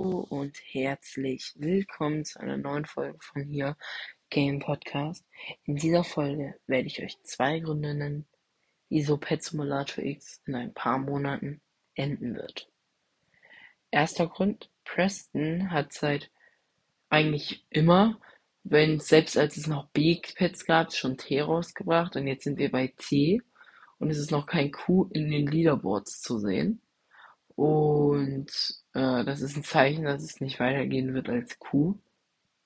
und herzlich willkommen zu einer neuen Folge von hier Game Podcast. In dieser Folge werde ich euch zwei Gründe nennen, wieso Pet Simulator X in ein paar Monaten enden wird. Erster Grund, Preston hat seit eigentlich immer, wenn selbst als es noch B-Pets gab, schon T rausgebracht und jetzt sind wir bei T und es ist noch kein Q in den Leaderboards zu sehen. Und äh, das ist ein Zeichen, dass es nicht weitergehen wird als Q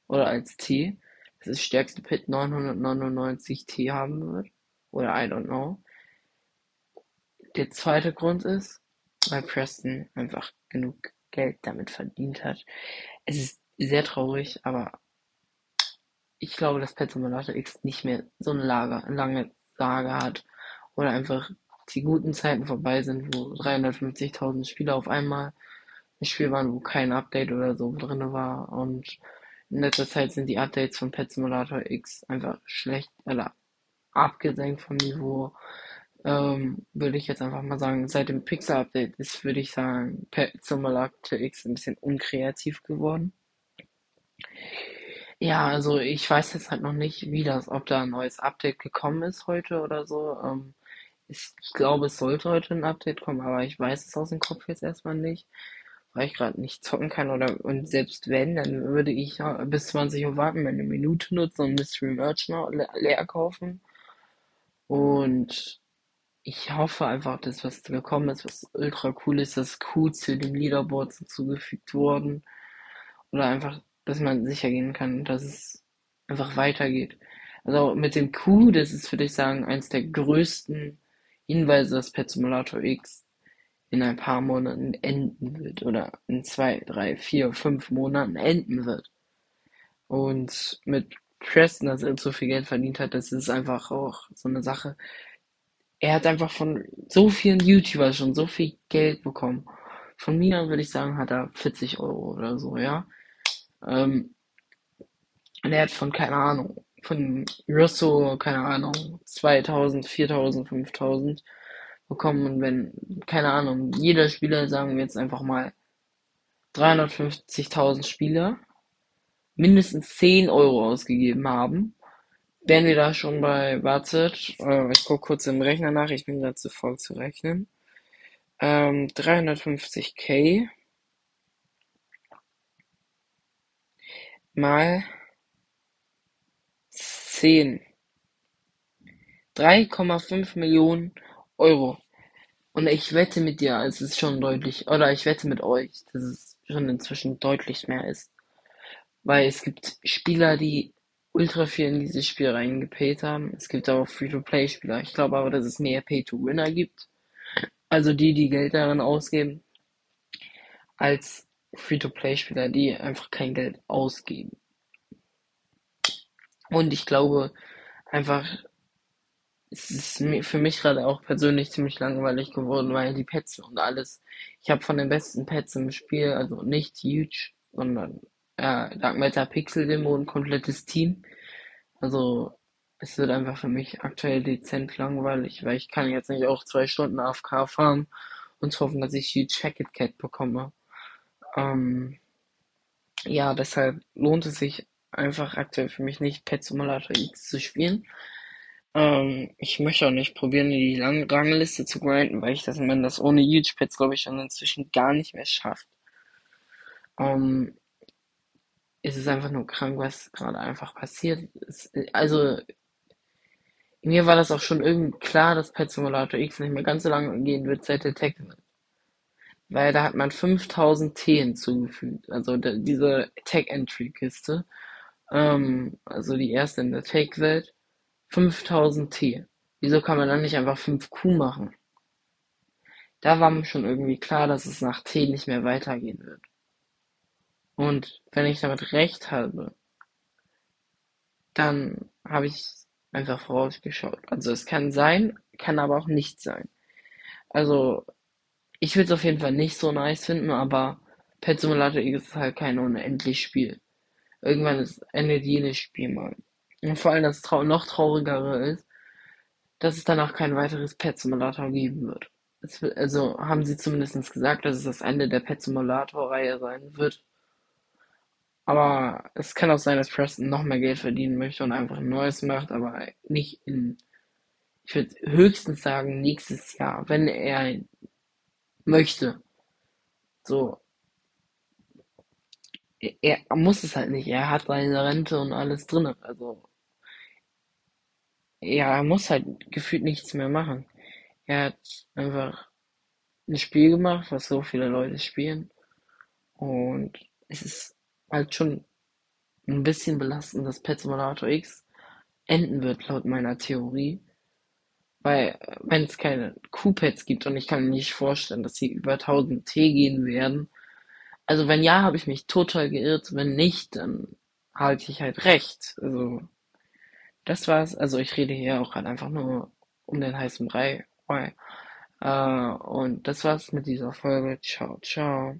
oder als T. Das stärkste Pit 999 T haben wird. Oder I don't know. Der zweite Grund ist, weil Preston einfach genug Geld damit verdient hat. Es ist sehr traurig, aber ich glaube, dass Pet Simulator X nicht mehr so eine Lager, lange Lage hat oder einfach die guten Zeiten vorbei sind, wo 350.000 Spieler auf einmal ein Spiel waren, wo kein Update oder so drin war. Und in letzter Zeit sind die Updates von Pet Simulator X einfach schlecht oder abgesenkt vom Niveau. Ähm, würde ich jetzt einfach mal sagen, seit dem Pixel-Update ist, würde ich sagen, Pet Simulator X ein bisschen unkreativ geworden. Ja, also ich weiß jetzt halt noch nicht, wie das, ob da ein neues Update gekommen ist heute oder so. Ähm, ich, glaube, es sollte heute ein Update kommen, aber ich weiß es aus dem Kopf jetzt erstmal nicht, weil ich gerade nicht zocken kann oder und selbst wenn, dann würde ich bis 20 Uhr warten, meine Minute nutzen und Mystery Merch noch le leer kaufen. Und ich hoffe einfach, dass was gekommen ist, was ultra cool ist, dass Q zu dem Leaderboard hinzugefügt wurden. Oder einfach, dass man sicher gehen kann, dass es einfach weitergeht. Also mit dem Q, das ist, würde ich sagen, eins der größten Hinweise, dass Pet Simulator X in ein paar Monaten enden wird oder in zwei, drei, vier, fünf Monaten enden wird. Und mit Preston, dass er so viel Geld verdient hat, das ist einfach auch so eine Sache. Er hat einfach von so vielen YouTubern schon so viel Geld bekommen. Von mir würde ich sagen, hat er 40 Euro oder so, ja. Ähm, und er hat von, keine Ahnung, von Russo, keine Ahnung, 2000, 4000, 5000 bekommen. Und wenn, keine Ahnung, jeder Spieler, sagen wir jetzt einfach mal 350.000 Spieler, mindestens 10 Euro ausgegeben haben, wären wir da schon bei, wartet, äh, ich gucke kurz im Rechner nach, ich bin gerade zu voll zu rechnen. Ähm, 350k mal 10. 3,5 Millionen Euro. Und ich wette mit dir, es ist schon deutlich, oder ich wette mit euch, dass es schon inzwischen deutlich mehr ist. Weil es gibt Spieler, die ultra viel in dieses Spiel reingepayt haben. Es gibt auch Free-to-Play-Spieler. Ich glaube aber, dass es mehr Pay-to-Winner gibt. Also die, die Geld darin ausgeben, als Free-to-Play-Spieler, die einfach kein Geld ausgeben. Und ich glaube einfach, es ist für mich gerade auch persönlich ziemlich langweilig geworden, weil die Pets und alles, ich habe von den besten Pets im Spiel, also nicht Huge, sondern äh, Dark Matter Pixel Demo ein komplettes Team. Also es wird einfach für mich aktuell dezent langweilig, weil ich kann jetzt nicht auch zwei Stunden AFK fahren und hoffen, dass ich Huge Jacket Cat bekomme. Ähm, ja, deshalb lohnt es sich einfach aktuell für mich nicht, Pet Simulator X zu spielen. Ähm, ich möchte auch nicht probieren, in die lange Rangliste zu grinden, weil ich das, wenn das ohne Huge Pets, glaube ich, schon inzwischen gar nicht mehr schafft. Ähm, es ist einfach nur krank, was gerade einfach passiert. Es, also, mir war das auch schon irgendwie klar, dass Pet Simulator X nicht mehr ganz so lange gehen wird seit der weil da hat man 5000 T hinzugefügt, also diese Tech-Entry-Kiste. Ähm, also die erste in der Take-Welt. 5000 T. Wieso kann man dann nicht einfach 5 Q machen? Da war mir schon irgendwie klar, dass es nach T nicht mehr weitergehen wird. Und wenn ich damit recht habe, dann habe ich einfach vorausgeschaut. Also es kann sein, kann aber auch nicht sein. Also ich würde es auf jeden Fall nicht so nice finden, aber Pet Simulator X ist halt kein unendlich Spiel. Irgendwann ist, endet jedes Spiel mal. Und vor allem das trau noch traurigere ist, dass es danach kein weiteres Pet Simulator geben wird. es, also haben sie zumindest gesagt, dass es das Ende der Pet Simulator-Reihe sein wird. Aber es kann auch sein, dass Preston noch mehr Geld verdienen möchte und einfach ein neues macht, aber nicht in, ich würde höchstens sagen, nächstes Jahr, wenn er möchte. So. Er, muss es halt nicht. Er hat seine Rente und alles drin. Also, ja, er muss halt gefühlt nichts mehr machen. Er hat einfach ein Spiel gemacht, was so viele Leute spielen. Und es ist halt schon ein bisschen belastend, dass Pet Simulator X enden wird, laut meiner Theorie. Weil, wenn es keine Q-Pads gibt und ich kann mir nicht vorstellen, dass sie über 1000 T gehen werden. Also wenn ja, habe ich mich total geirrt. Wenn nicht, dann halte ich halt recht. Also, das war's. Also ich rede hier auch halt einfach nur um den heißen Brei. Äh, und das war's mit dieser Folge. Ciao, ciao.